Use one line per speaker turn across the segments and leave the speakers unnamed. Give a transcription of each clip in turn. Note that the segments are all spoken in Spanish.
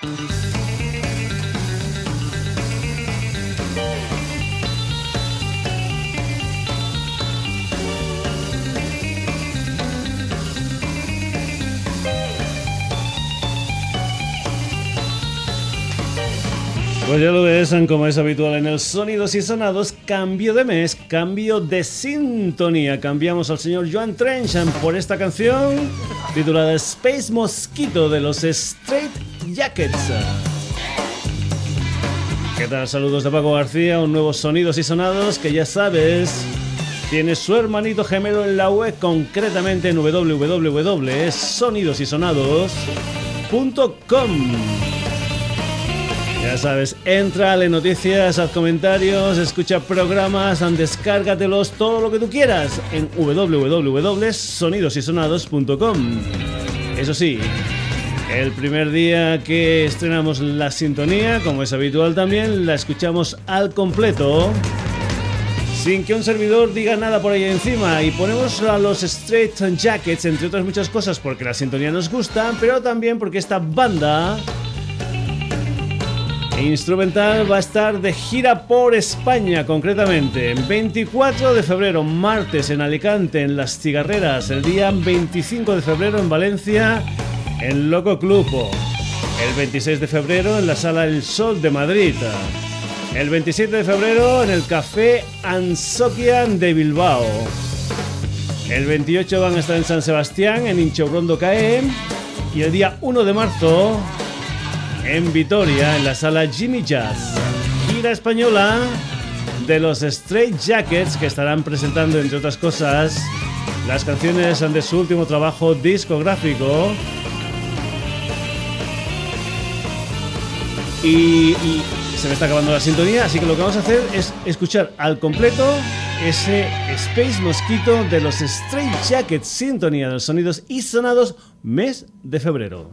Pues ya lo ves, como es habitual en el Sonidos y Sonados, cambio de mes, cambio de sintonía. Cambiamos al señor Joan Trenchan por esta canción titulada Space Mosquito de los Straight ¿Qué tal? Saludos de Paco García, un nuevo Sonidos y Sonados que ya sabes tiene su hermanito gemelo en la web, concretamente en www.sonidosysonados.com. Ya sabes, entra, lee noticias, haz comentarios, escucha programas, descárgatelos, todo lo que tú quieras en www.sonidosysonados.com. Eso sí, el primer día que estrenamos la sintonía, como es habitual también, la escuchamos al completo. Sin que un servidor diga nada por ahí encima y ponemos a los Straight Jackets, entre otras muchas cosas, porque la sintonía nos gusta, pero también porque esta banda Instrumental va a estar de gira por España, concretamente. 24 de febrero, martes en Alicante, en Las Cigarreras. El día 25 de febrero en Valencia, en Loco Club. El 26 de febrero en la Sala El Sol de Madrid. El 27 de febrero en el Café Ansoquian de Bilbao. El 28 van a estar en San Sebastián, en Inchobrondo CAE. Y el día 1 de marzo en Vitoria, en la sala Jimmy Jazz. Gira española de los Straight Jackets que estarán presentando, entre otras cosas, las canciones de su último trabajo discográfico. Y, se me está acabando la sintonía, así que lo que vamos a hacer es escuchar al completo ese Space Mosquito de los Straight Jackets, sintonía de los sonidos y sonados mes de febrero.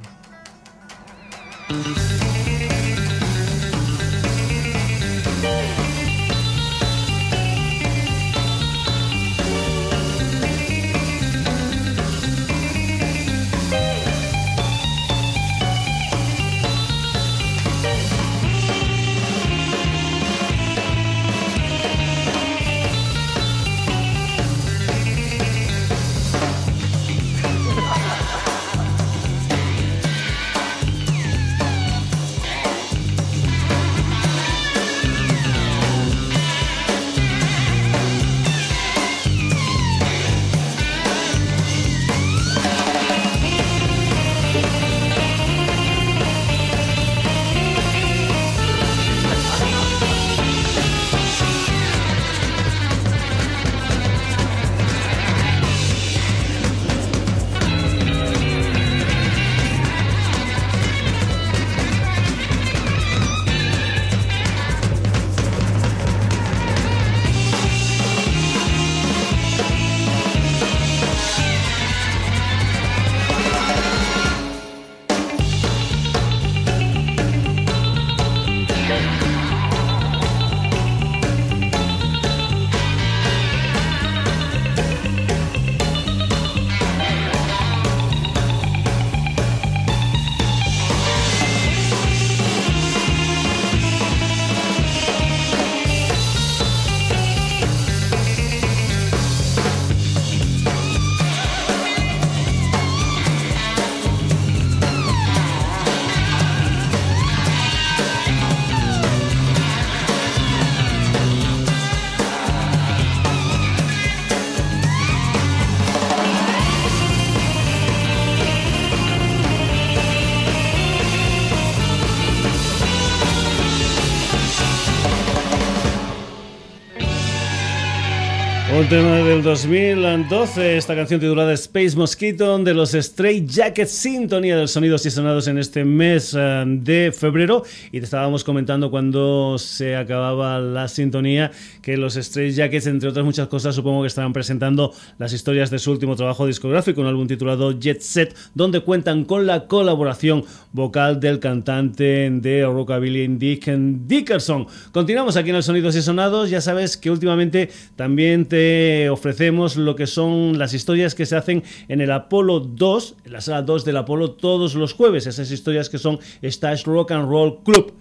Thank you. 2012, esta canción titulada Space Mosquito de los Stray Jackets, sintonía de sonidos y sonados en este mes eh, de febrero. Y te estábamos comentando cuando se acababa la sintonía que los Stray Jackets, entre otras muchas cosas, supongo que estarán presentando las historias de su último trabajo discográfico, un álbum titulado Jet Set, donde cuentan con la colaboración vocal del cantante de Rockabilly Dick Dickerson. Continuamos aquí en los Sonidos y Sonados. Ya sabes que últimamente también te ofrecemos lo que son las historias que se hacen en el Apolo 2, en la sala 2 del Apolo todos los jueves, esas historias que son Stash Rock and Roll Club.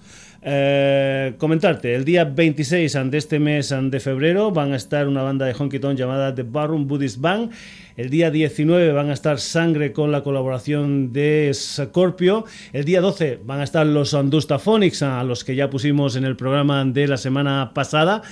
Eh, comentarte, el día 26 de este mes de febrero van a estar una banda de honky tonk llamada The Barroom Buddhist Band. El día 19 van a estar Sangre con la colaboración de Scorpio. El día 12 van a estar los Andustaphonics, a los que ya pusimos en el programa de la semana pasada.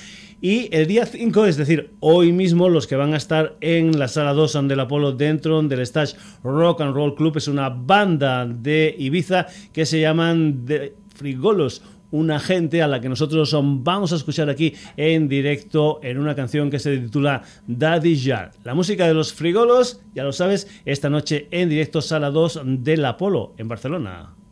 Y el día 5, es decir, hoy mismo, los que van a estar en la sala 2 del Apolo dentro del Stash Rock and Roll Club es una banda de Ibiza que se llaman The Frigolos una gente a la que nosotros vamos a escuchar aquí en directo en una canción que se titula Daddy Jar. La música de los frigolos, ya lo sabes, esta noche en directo Sala 2 del Apolo en Barcelona.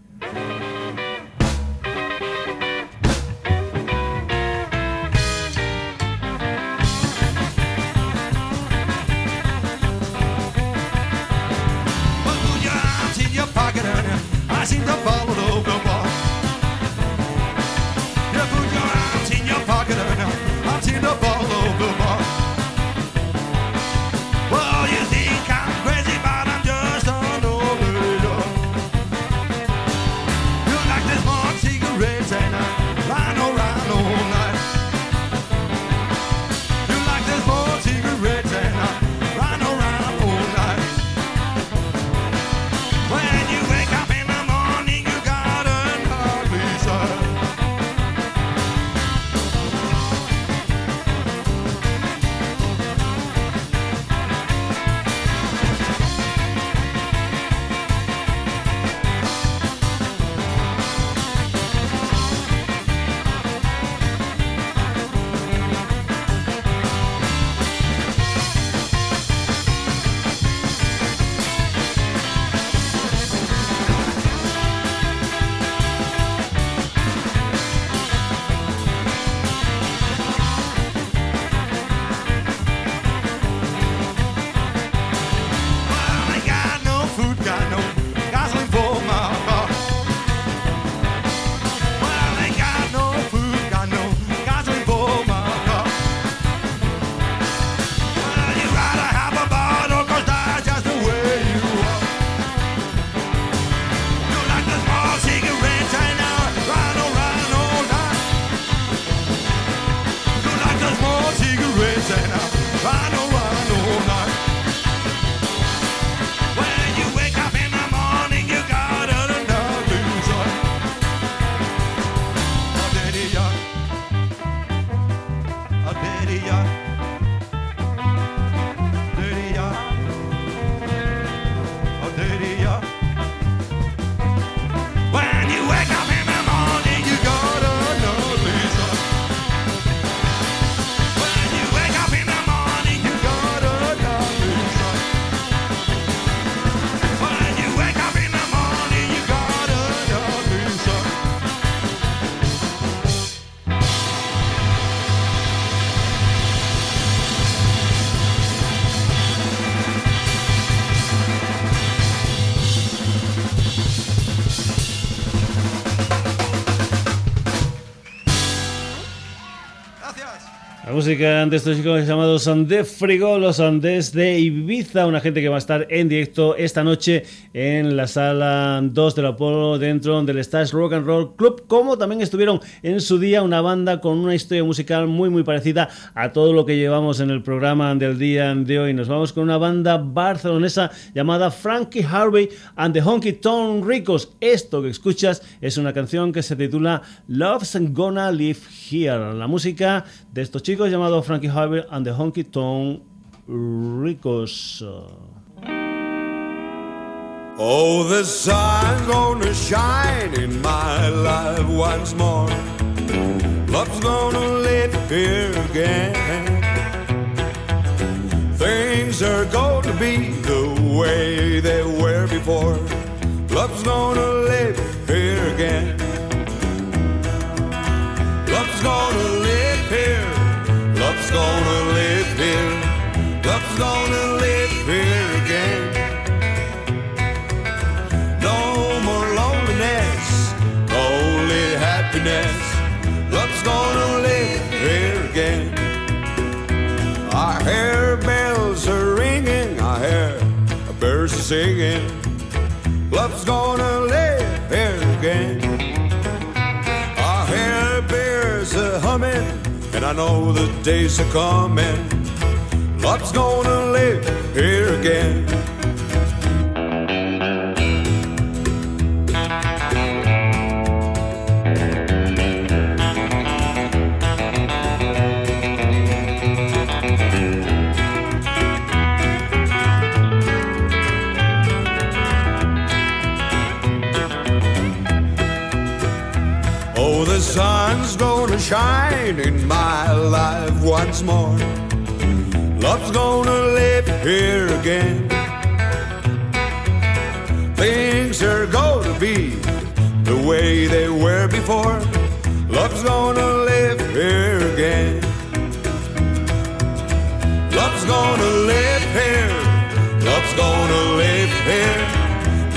Música de estos chicos llamados de Frigolos, desde Ibiza, una gente que va a estar en directo esta noche en la sala 2 del Apolo dentro del Stash Rock and Roll Club, como también estuvieron en su día una banda con una historia musical muy muy parecida a todo lo que llevamos en el programa del día de hoy. Nos vamos con una banda barcelonesa llamada Frankie Harvey and the Honky Tonk Ricos. Esto que escuchas es una canción que se titula Love's Gonna Live Here. La música de estos chicos llamado Frankie Harvey and the Honky Tonk Ricos. Oh, the sun's gonna shine in my life once more. Love's gonna live here again. Things are gonna be the way they were before. Love's gonna live here again.
Singing. Love's gonna live here again. I hear beers a humming, and I know the days are coming. Love's gonna live here again. Shine in my life once more. Love's gonna live here again. Things are gonna be the way they were before. Love's gonna live here again. Love's gonna live here. Love's gonna live here.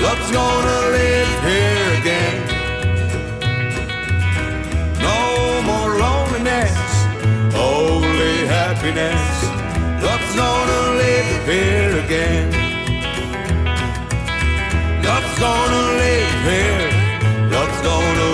Love's gonna live here again. Happiness. Love's gonna live here again. Love's gonna live here. Love's gonna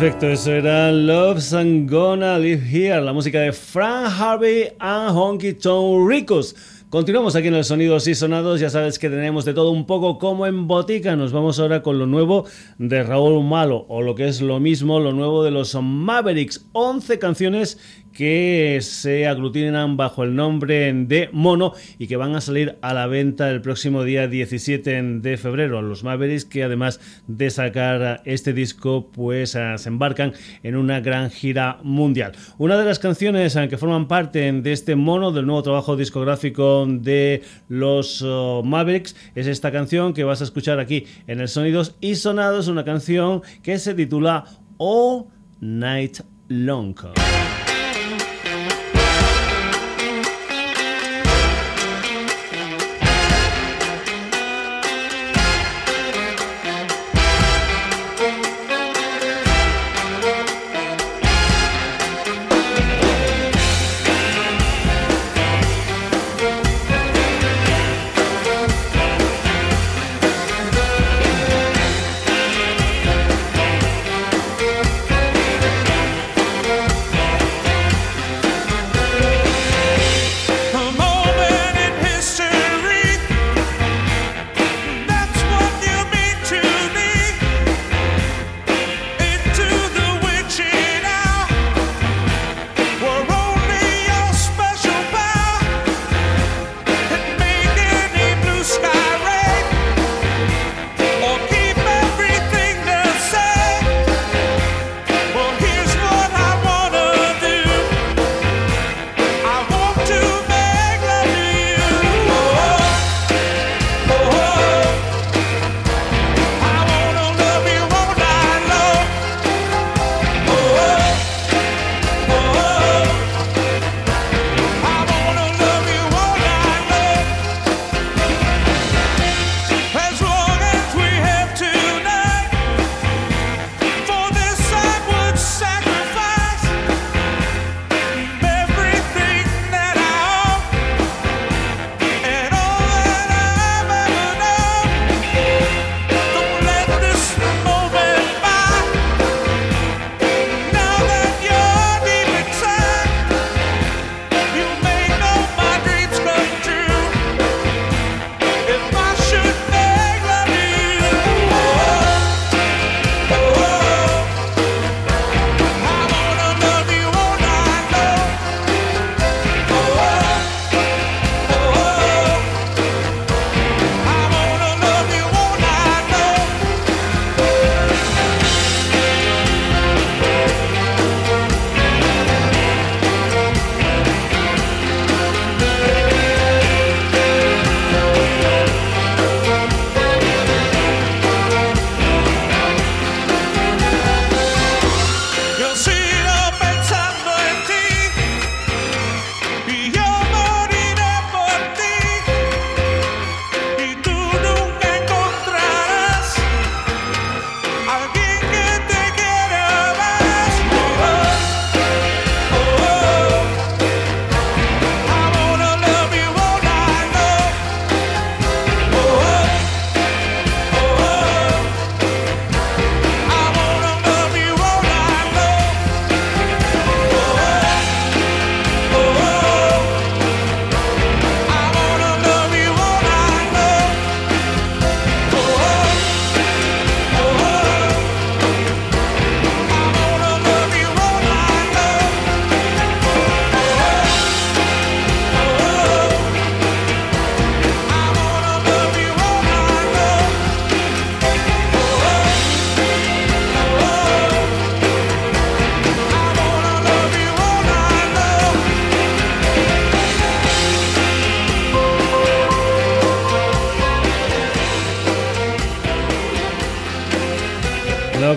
efecto, eso era Love's and Gonna Live Here, la música de Frank Harvey and Honky Tonk Ricos. Continuamos aquí en el Sonidos y Sonados, ya sabes que tenemos de todo un poco como en botica. Nos vamos ahora con lo nuevo de Raúl Malo, o lo que es lo mismo, lo nuevo de los Mavericks. 11 canciones que se aglutinan bajo el nombre de Mono y que van a salir a la venta el próximo día 17 de febrero. Los Mavericks que además de sacar este disco pues ah, se embarcan en una gran gira mundial. Una de las canciones ah, que forman parte de este Mono del nuevo trabajo discográfico de los oh, Mavericks es esta canción que vas a escuchar aquí en el Sonidos y Sonados, una canción que se titula All Night Long.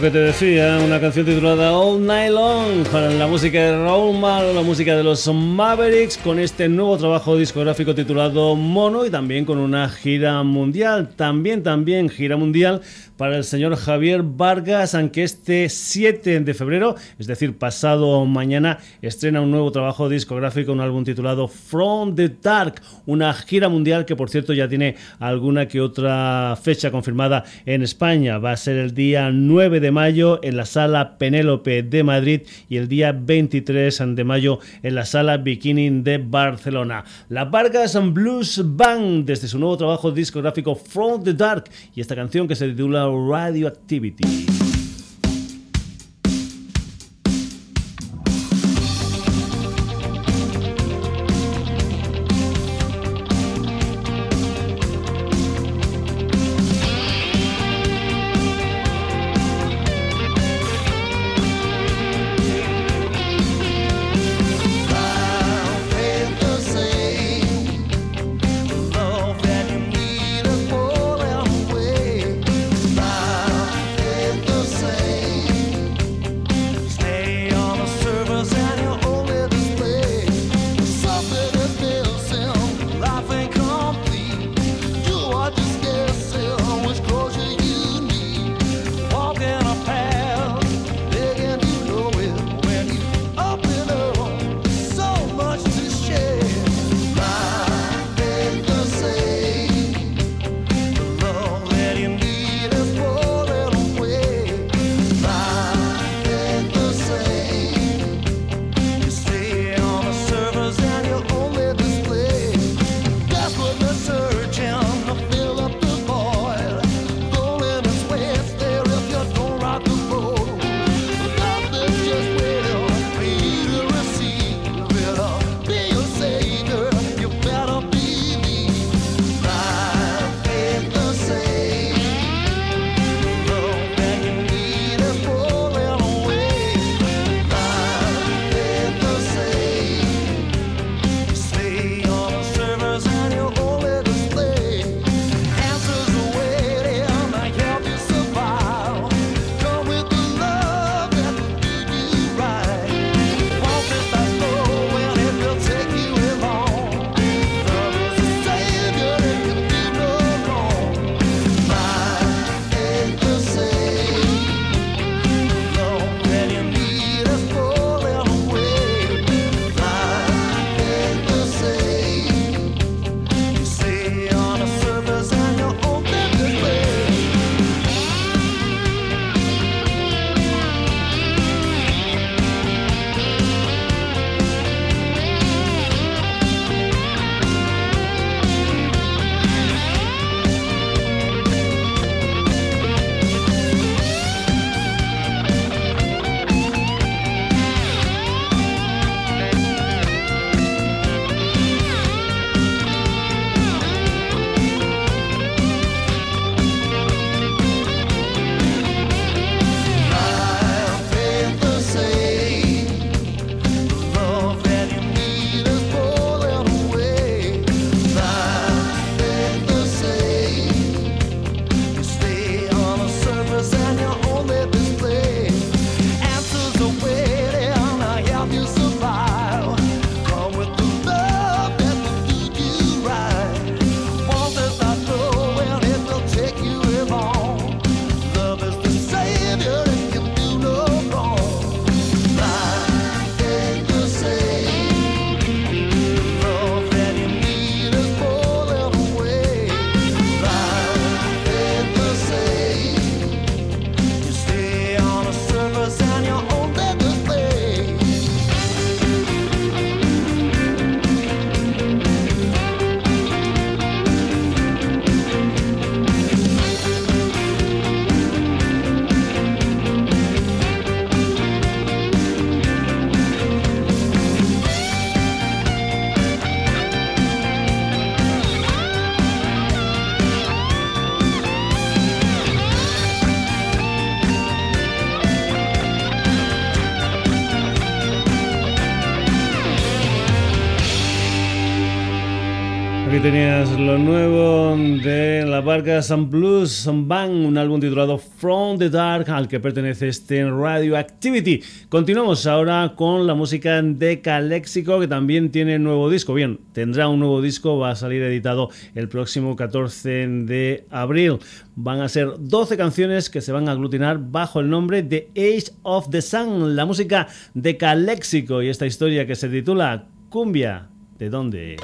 Que te decía, una canción titulada All Night Long, para la música de Raúl Malo, la música de los Mavericks, con este nuevo trabajo discográfico titulado Mono y también con una gira mundial, también, también gira mundial para el señor Javier Vargas, aunque este 7 de febrero, es decir, pasado mañana, estrena un nuevo trabajo discográfico, un álbum titulado From the Dark, una gira mundial que por cierto ya tiene alguna que otra fecha confirmada en España. Va a ser el día 9 de mayo en la sala Penélope de Madrid y el día 23 de mayo en la sala Bikini de Barcelona. La Vargas Blues Band desde su nuevo trabajo discográfico From the Dark y esta canción que se titula Radioactivity. Tenías lo nuevo de la barca Sun Blues Bang, un álbum titulado From the Dark al que pertenece este Radioactivity. Continuamos ahora con la música de Calexico que también tiene nuevo disco. Bien, tendrá un nuevo disco, va a salir editado el próximo 14 de abril. Van a ser 12 canciones que se van a aglutinar bajo el nombre de Age of the Sun, la música de Calexico y esta historia que se titula Cumbia. ¿De dónde?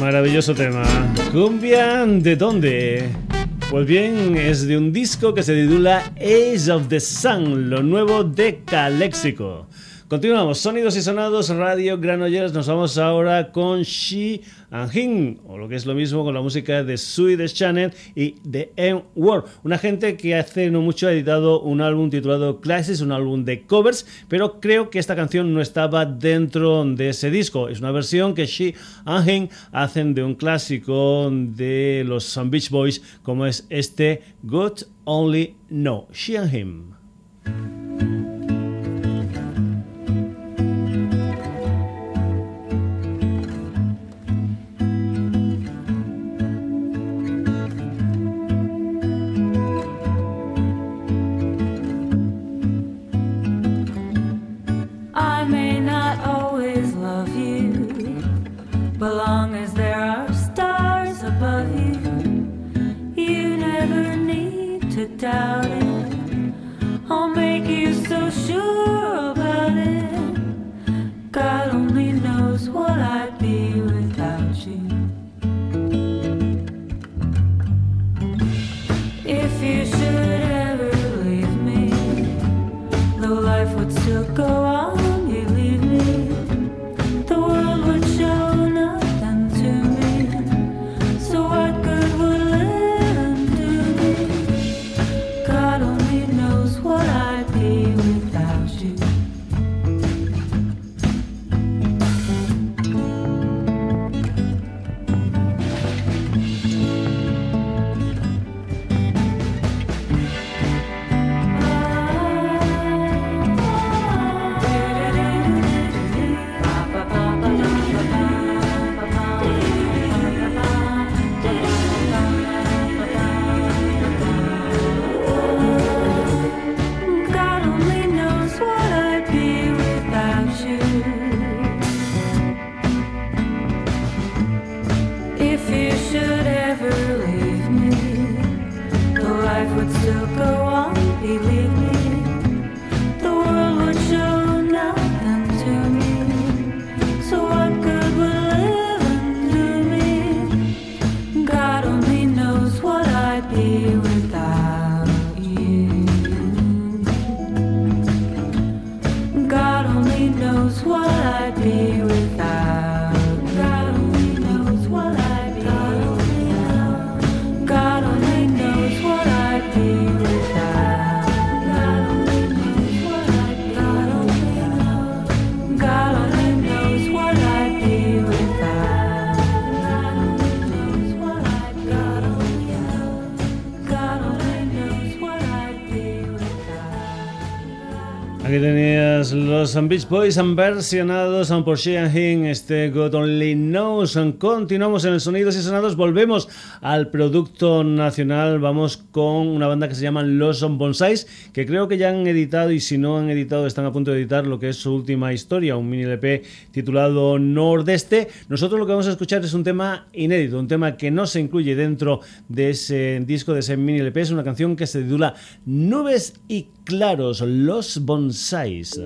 Maravilloso tema. Cumbia, ¿de dónde? Pues bien, es de un disco que se titula Age of the Sun, lo nuevo de Calexico. Continuamos, sonidos y sonados, Radio Granollers. Nos vamos ahora con She and o lo que es lo mismo con la música de Swedish Channel y The M World. Una gente que hace no mucho ha editado un álbum titulado Classes, un álbum de covers, pero creo que esta canción no estaba dentro de ese disco. Es una versión que She and Him hacen de un clásico de los Beach Boys, como es este God Only Know. She and Him.
down. los Beach Boys han versionados por Sheehan Hing este God Only Knows. Continuamos en el Sonidos y Sonados, volvemos al producto nacional. Vamos con una banda que se llama Los Bonsais, que creo que ya han editado y si no han editado, están a punto de editar lo que es su última historia, un mini LP titulado Nordeste. Nosotros lo que vamos a escuchar es un tema inédito, un tema que no se incluye dentro de ese disco, de ese mini LP. Es una canción que se titula Nubes y Claros, Los Bonsais.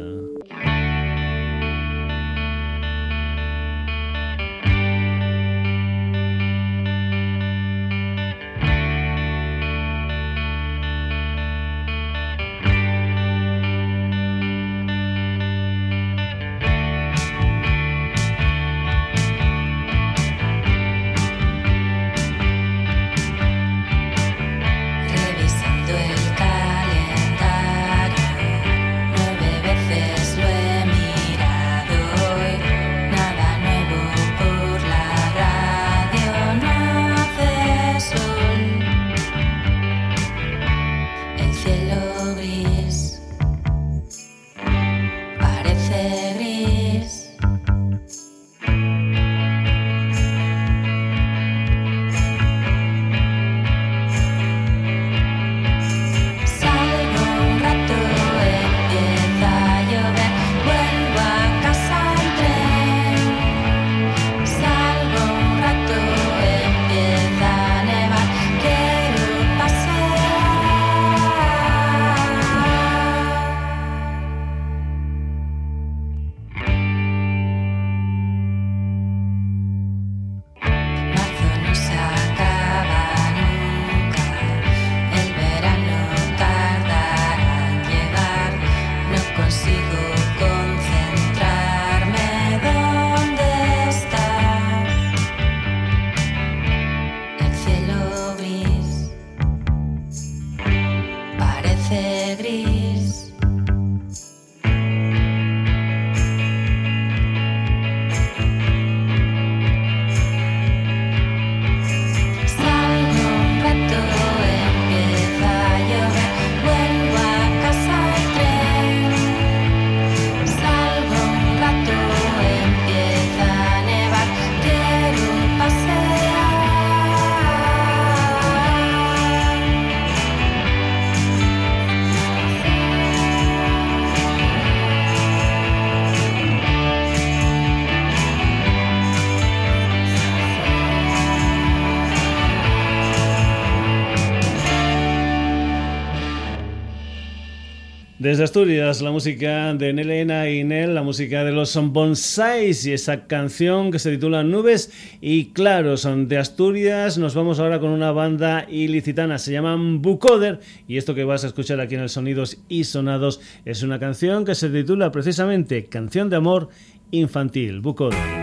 Desde Asturias, la música de Nelena y Nel, la música de los Bonsais y esa canción que se titula Nubes y Claros. De Asturias nos vamos ahora con una banda ilicitana, se llaman Bucoder y esto que vas a escuchar aquí en el Sonidos y Sonados es una canción que se titula precisamente Canción de Amor Infantil, Bucoder.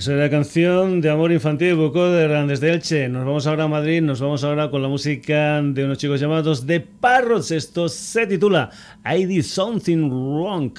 Esa es la canción de amor infantil de desde Elche. Nos vamos ahora a Madrid, nos vamos ahora con la música de unos chicos llamados The Parrots. Esto se titula I Did Something Wrong.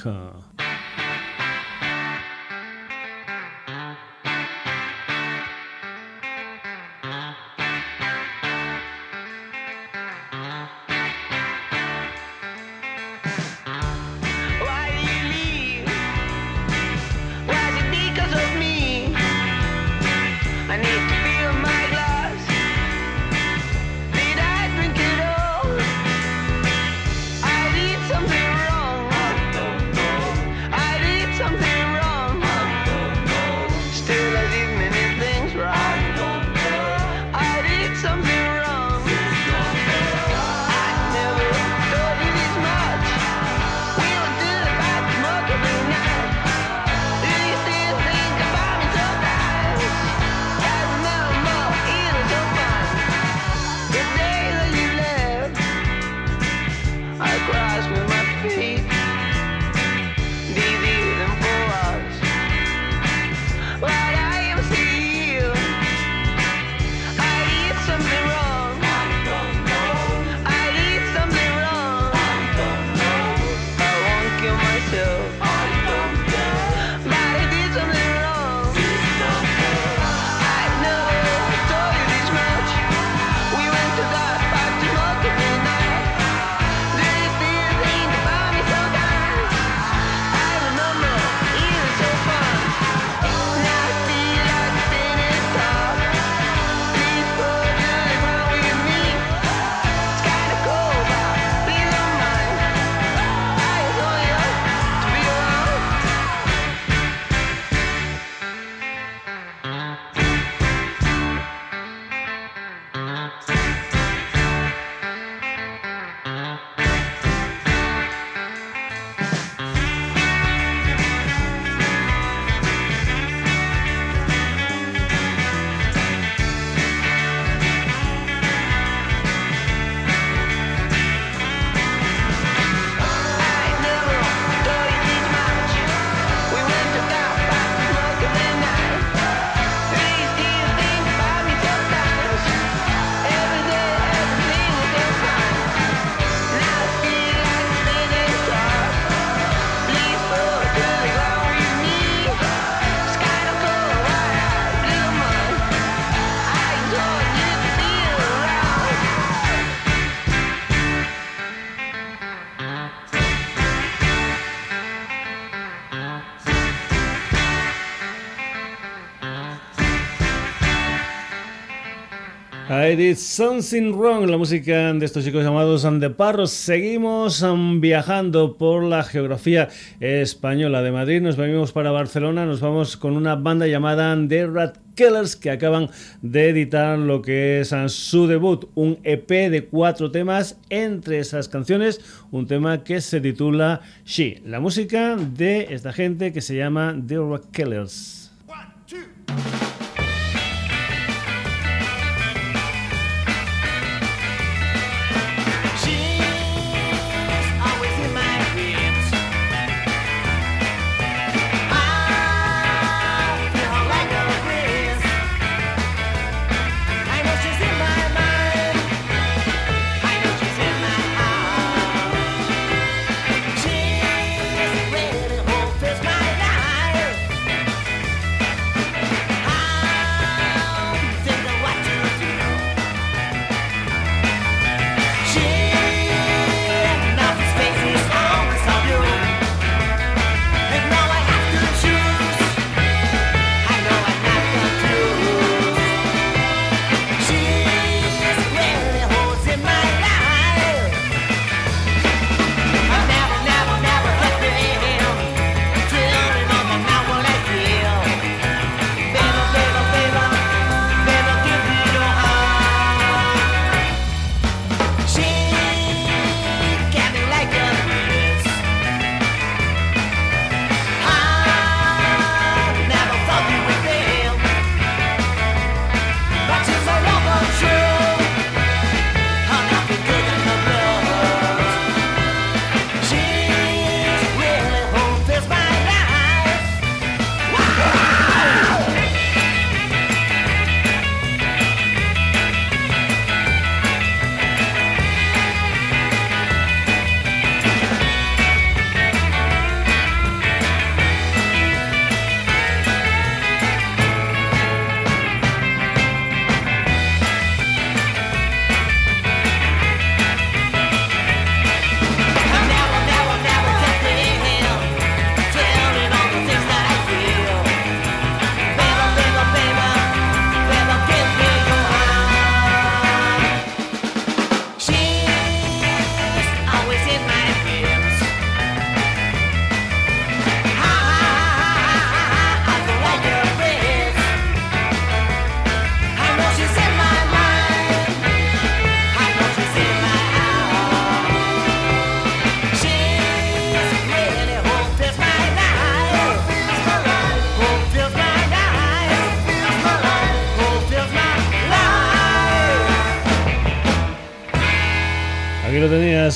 I did something wrong, la música de estos chicos llamados the Parros. Seguimos um, viajando por la geografía española de Madrid. Nos venimos para Barcelona. Nos vamos con una banda llamada The Rat Killers que acaban de editar lo que es um, su debut, un EP de cuatro temas. Entre esas canciones, un tema que se titula She. La música de esta gente que se llama The Rat Killers.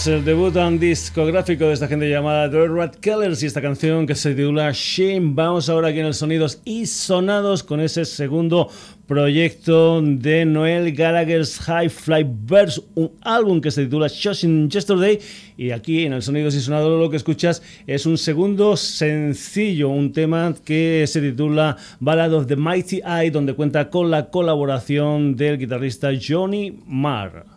El debut discográfico de esta gente llamada The Rat Killers y esta canción que se titula Shame. Vamos ahora aquí en los sonidos y sonados con ese segundo proyecto de Noel Gallagher's High Fly Verse, un álbum que se titula Shocking Yesterday. Y aquí en el Sonidos y Sonados lo que escuchas es un segundo sencillo, un tema que se titula Ballad of the Mighty Eye, donde cuenta con la colaboración del guitarrista Johnny Marr.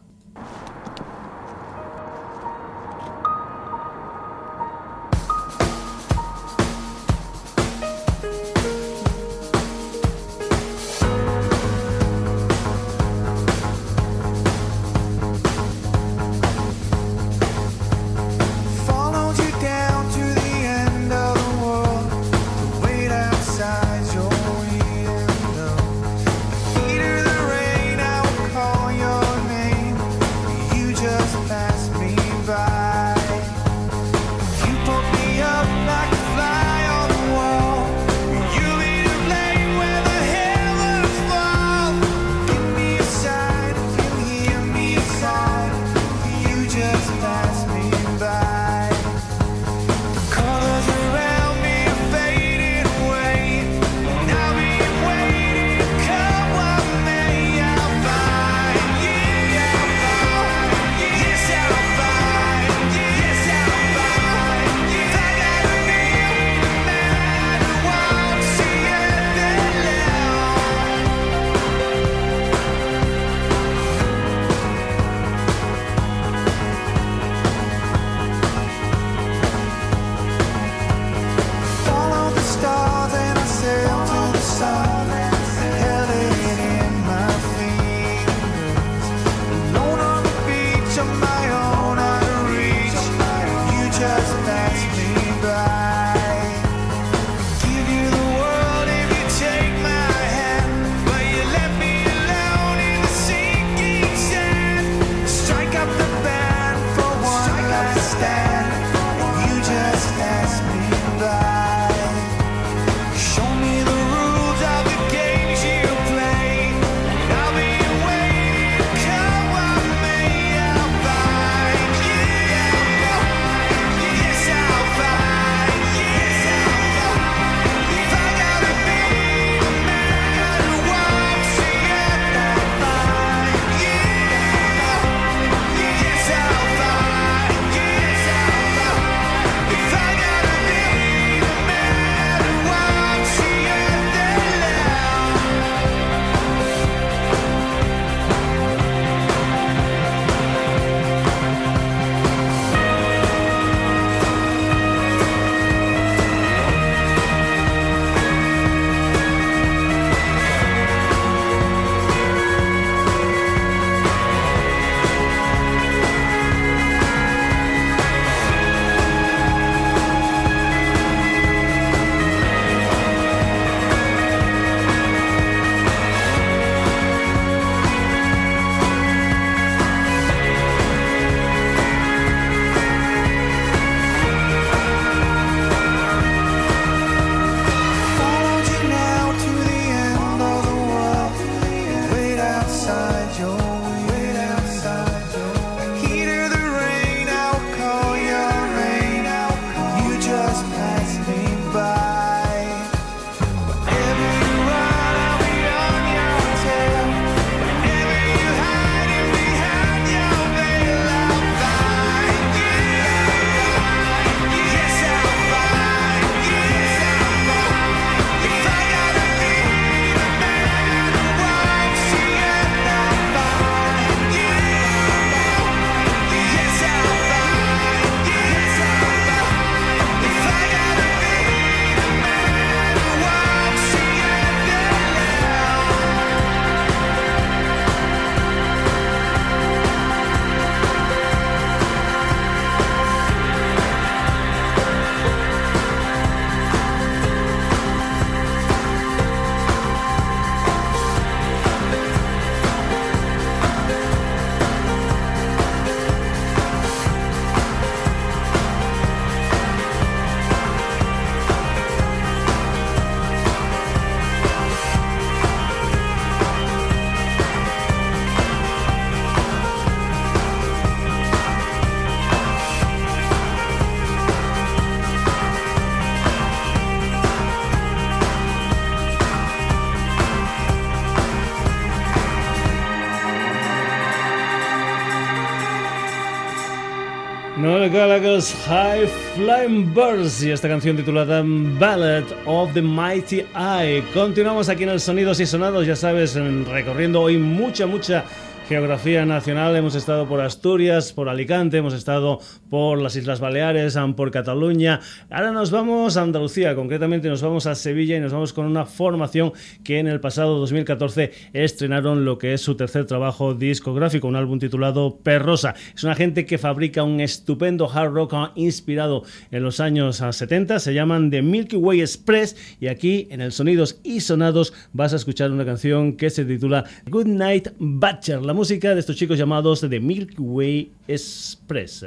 High Flying Birds y esta canción titulada Ballad of the Mighty Eye. Continuamos aquí en el Sonidos y Sonados, ya sabes, recorriendo hoy mucha, mucha geografía nacional. Hemos estado por Asturias, por Alicante, hemos estado por las Islas Baleares, por Cataluña. Ahora nos vamos a Andalucía, concretamente nos vamos a Sevilla y nos vamos con una formación que en el pasado 2014 estrenaron lo que es su tercer trabajo discográfico, un álbum titulado Perrosa. Es una gente que fabrica un estupendo hard rock inspirado en los años 70. Se llaman The Milky Way Express y aquí en el Sonidos y Sonados vas a escuchar una canción que se titula Good Night Butcher música de estos chicos llamados The Milky Way Express.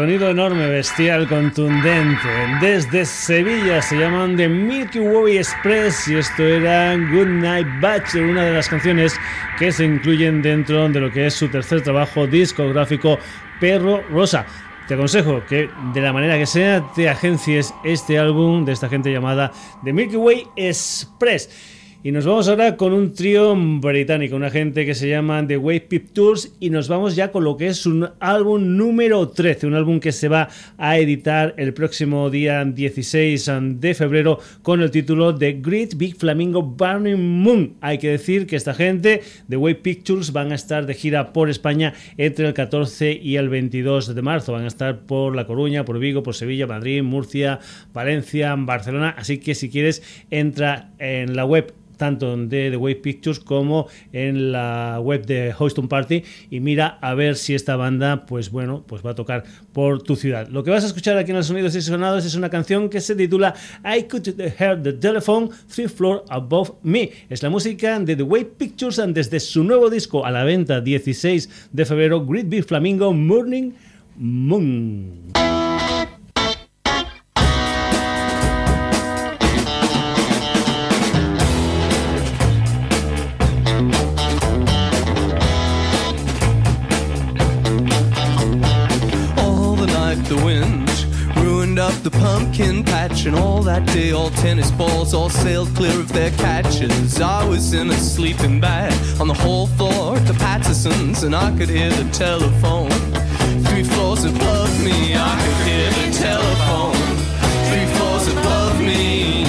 Sonido enorme, bestial, contundente. Desde Sevilla se llaman The Milky Way Express y esto era Good Night Bachelor, una de las canciones que se incluyen dentro de lo que es su tercer trabajo discográfico Perro Rosa. Te aconsejo que de la manera que sea te agencies este álbum de esta gente llamada The Milky Way Express. Y nos vamos ahora con un trío británico, una gente que se llama The Wave Pictures y nos vamos ya con lo que es un álbum número 13, un álbum que se va a editar el próximo día 16 de febrero con el título The Great Big Flamingo Burning Moon. Hay que decir que esta gente, The Wave Pictures, van a estar de gira por España entre el 14 y el 22 de marzo. Van a estar por La Coruña, por Vigo, por Sevilla, Madrid, Murcia, Valencia, Barcelona. Así que si quieres, entra en la web tanto de The Wave Pictures como en la web de Houston Party. Y mira a ver si esta banda pues bueno pues va a tocar por tu ciudad. Lo que vas a escuchar aquí en los sonidos y sonados es una canción que se titula I Could Hear the Telephone Three Floor Above Me. Es la música de The Wave Pictures desde su nuevo disco a la venta 16 de febrero Great Big Flamingo Morning Moon
and all tennis balls all sailed clear of their catches i was in a sleeping bag on the whole floor at the pattersons and i could hear the telephone three floors above me i could hear the telephone three floors above me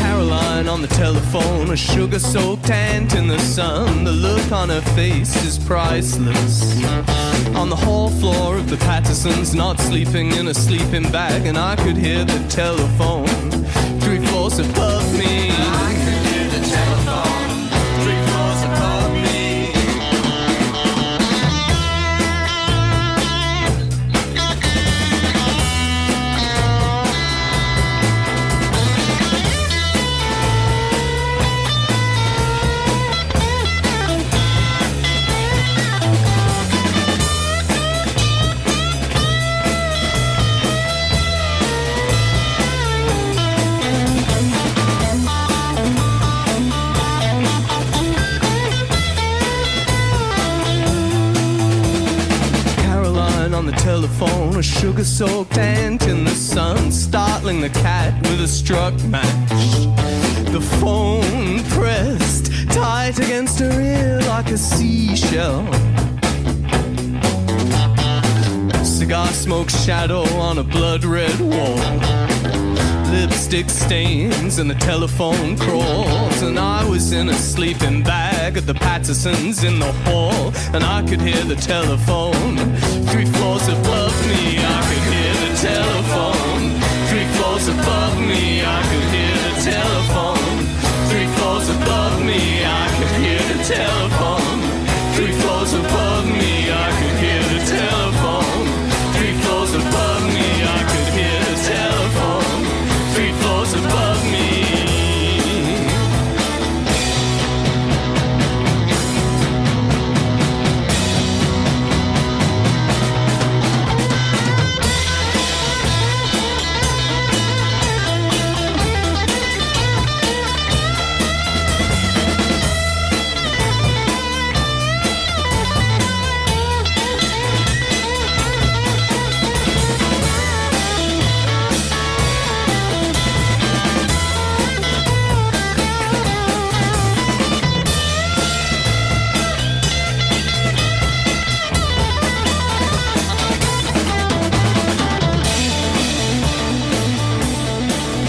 Caroline on the telephone, a sugar soaked ant in the sun. The look on her face is priceless. On the hall floor of the Pattersons, not sleeping in a sleeping bag, and I could hear the telephone. Three floors above a soaked ant in the sun, startling the cat with a struck match. The phone pressed tight against her ear like a seashell. Cigar smoke shadow on a blood red wall lipstick stains and the telephone crawls. And I was in a sleeping bag at the Pattersons in the hall. And I could hear the telephone three above me. I could hear the telephone three floors above me. I could hear the telephone three floors above me. I could hear the telephone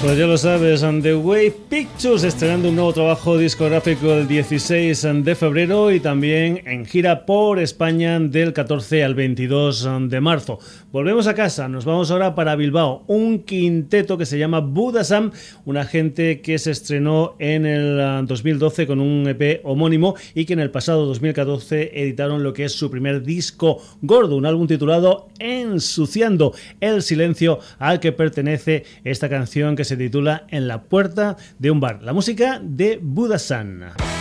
Pues ya lo sabes, and The Way Pictures estrenando un nuevo trabajo discográfico el 16 de febrero y también en gira por España del 14 al 22 de marzo. Volvemos a casa, nos vamos ahora para Bilbao, un quinteto que se llama Budasam, una gente que se estrenó en el 2012 con un EP homónimo y que en el pasado 2014 editaron lo que es su primer disco gordo, un álbum titulado Ensuciando el silencio al que pertenece esta canción que se titula En la puerta de un bar. La música de Budasan.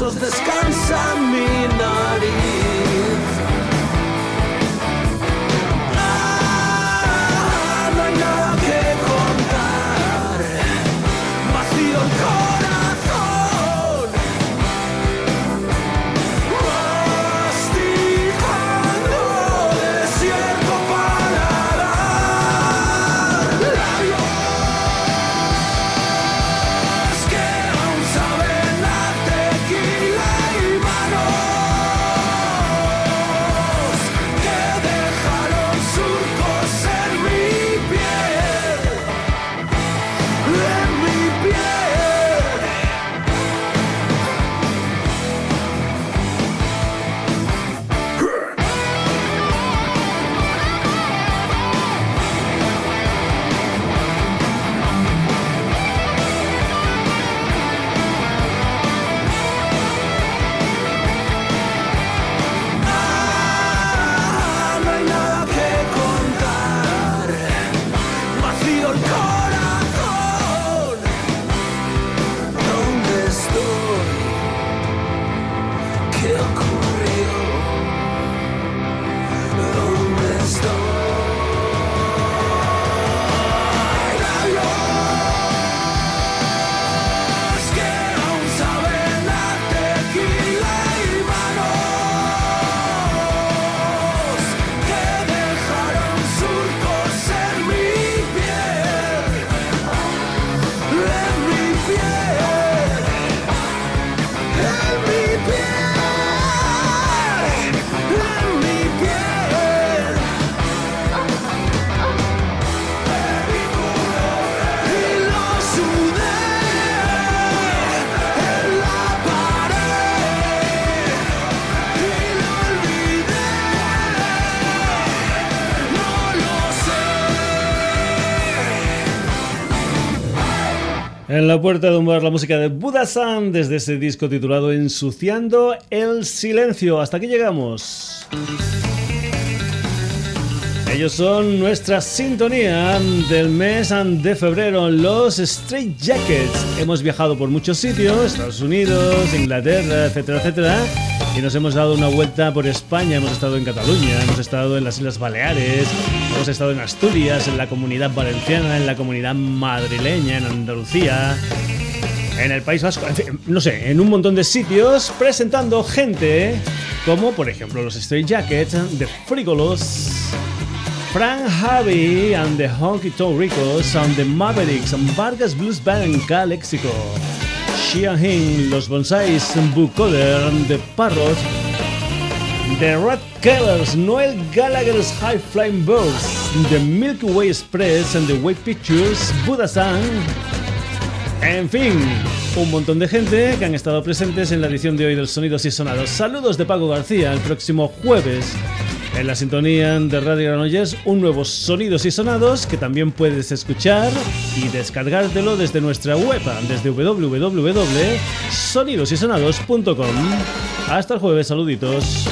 Huesos descansa
En la puerta de un bar la música de Budasan desde ese disco titulado Ensuciando el Silencio. Hasta aquí llegamos. Ellos son nuestra sintonía del mes de febrero, los Straight Jackets. Hemos viajado por muchos sitios, Estados Unidos, Inglaterra, etcétera, etcétera, y nos hemos dado una vuelta por España. Hemos estado en Cataluña, hemos estado en las Islas Baleares, hemos estado en Asturias, en la comunidad valenciana, en la comunidad madrileña, en Andalucía, en el País Vasco, en fin, no sé, en un montón de sitios presentando gente como por ejemplo los Straight Jackets, The Frigolos, Frank Harvey and the Honky Tonk Ricos and the Mavericks and Vargas Blues Band Calexico, Shia Hin, Los Bonsais, Bucoder, The Parrots, The Red Killers, Noel Gallagher's High Flying Birds, The Milky Way Express and the Way Pictures, Budasan, en fin, un montón de gente que han estado presentes en la edición de hoy del Sonidos y Sonados. Saludos de Paco García, el próximo jueves en la sintonía de Radio Granollers, un nuevo Sonidos y Sonados que también puedes escuchar y descargártelo desde nuestra web, desde www.sonidosysonados.com. Hasta el jueves, saluditos.